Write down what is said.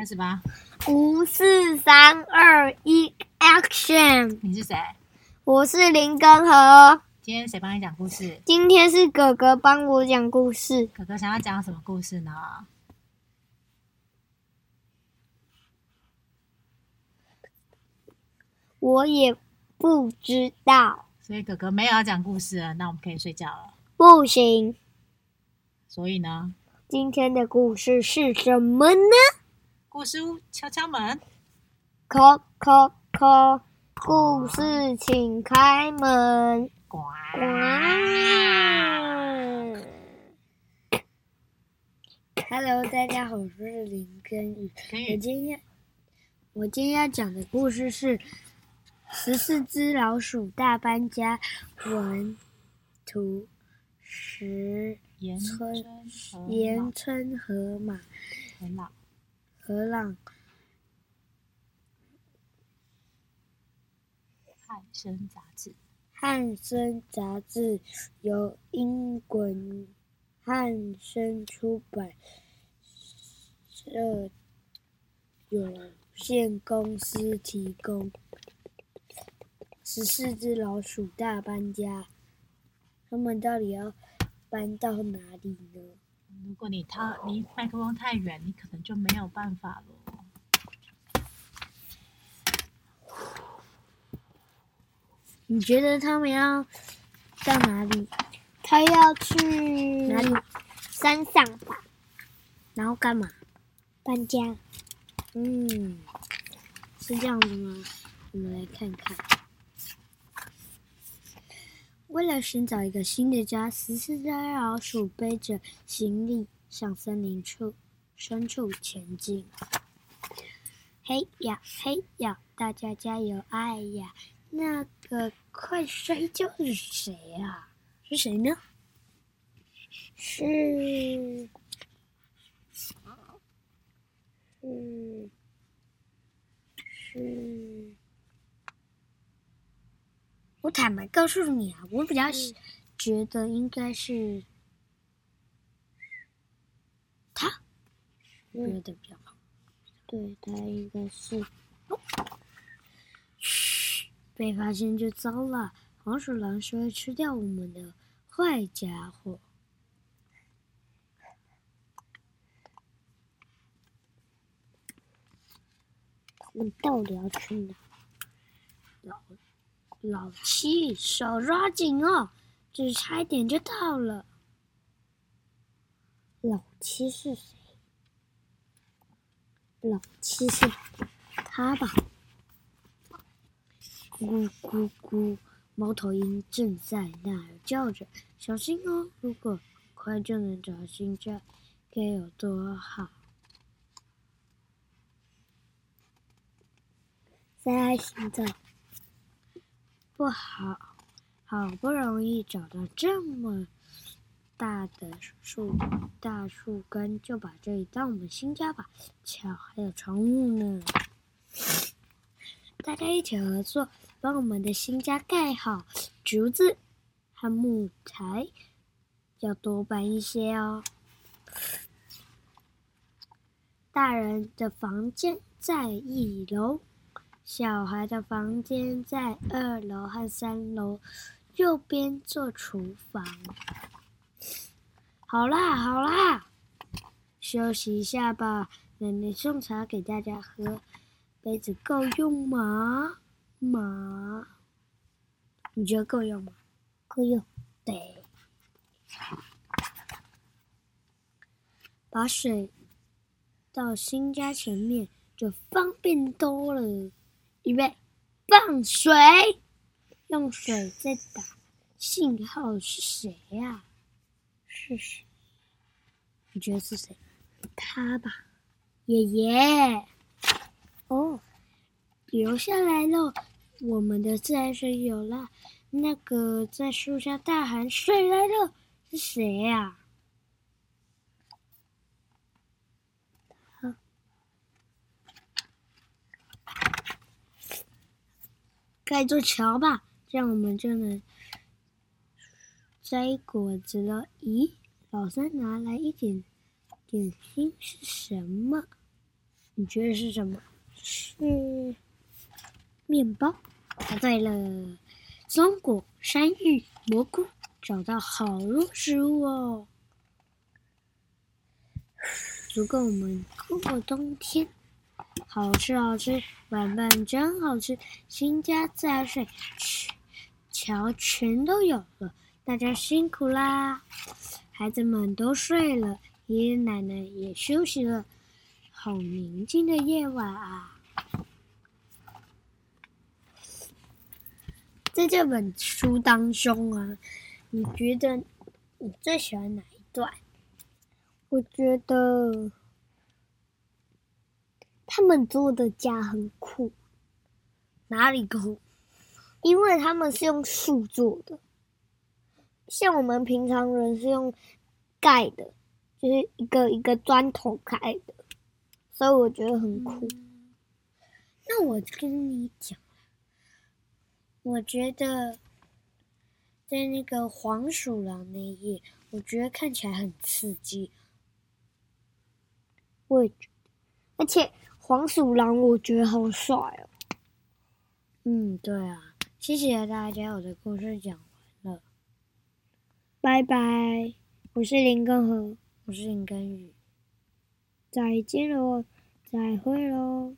开始吧。五四三二一，Action！你是谁？我是林根和，今天谁帮你讲故事？今天是哥哥帮我讲故事。哥哥想要讲什么故事呢？我也不知道，所以哥哥没有要讲故事了，那我们可以睡觉了。不行。所以呢，今天的故事是什么呢？故事屋敲敲门，叩叩叩，故事请开门。呱。！Hello，大家好，我是林根宇。我今天我今天要讲的故事是《十四只老鼠大搬家》，文图石岩村岩村河马河浪汉生杂志，汉生杂志由英国汉生出版社有限公司提供。十四只老鼠大搬家，他们到底要搬到哪里呢？如果你他离麦克风太远，你可能就没有办法了。你觉得他们要到哪里？他要去哪里？山上吧。然后干嘛？搬家。嗯，是这样子吗？我们来看看。为了寻找一个新的家，十四只老鼠背着行李向森林处深处前进。嘿呀嘿呀，大家加油！哎呀，那个快摔跤的是谁啊？是谁呢？是是是。我坦白告诉你啊，我比较喜觉得应该是他，觉得比较好。对他应该是。嘘，被发现就糟了。黄鼠狼是会吃掉我们的坏家伙。他们到底要去哪？老老七，手抓紧哦，只差一点就到了。老七是谁？老七是他吧？咕咕咕，猫头鹰正在那儿叫着：“小心哦，如果快就能找到新家，该有多好！”在寻找，不好，好不容易找到这么大的树大树根，就把这里当我们新家吧。瞧，还有宠物呢！大家一起合作，帮我们的新家盖好。竹子和木材要多搬一些哦。大人的房间在一楼。小孩的房间在二楼和三楼，右边做厨房。好啦好啦，休息一下吧。奶奶送茶给大家喝，杯子够用吗？吗？你觉得够用吗？够用。对。把水到新家前面就方便多了。预备，放水，用水在打信号是谁呀？是谁？你觉得是谁？他吧，爷爷。哦，留下来了，我们的自来水有了。那个在树下大喊“水来了”是谁呀？盖座桥吧，这样我们就能摘果子了。咦，老三拿来一点点心是什么？你觉得是什么？是面包。答对了，松果、山芋、蘑菇，找到好多食物哦，足够我们过冬天。好吃好吃，晚饭真好吃，新家自来水、桥全都有了，大家辛苦啦！孩子们都睡了，爷爷奶奶也休息了，好宁静的夜晚啊！在这本书当中啊，你觉得你最喜欢哪一段？我觉得他们做的家很酷，哪里酷？因为他们是用树做的，像我们平常人是用盖的，就是一个一个砖头盖的，所以我觉得很酷。那我跟你讲。我觉得，在那个黄鼠狼那一页，我觉得看起来很刺激。我也觉得，而且黄鼠狼我觉得好帅哦。嗯，对啊，谢谢大家，我的故事讲完了，拜拜。我是林根河，我是林根宇，再见喽，再会喽。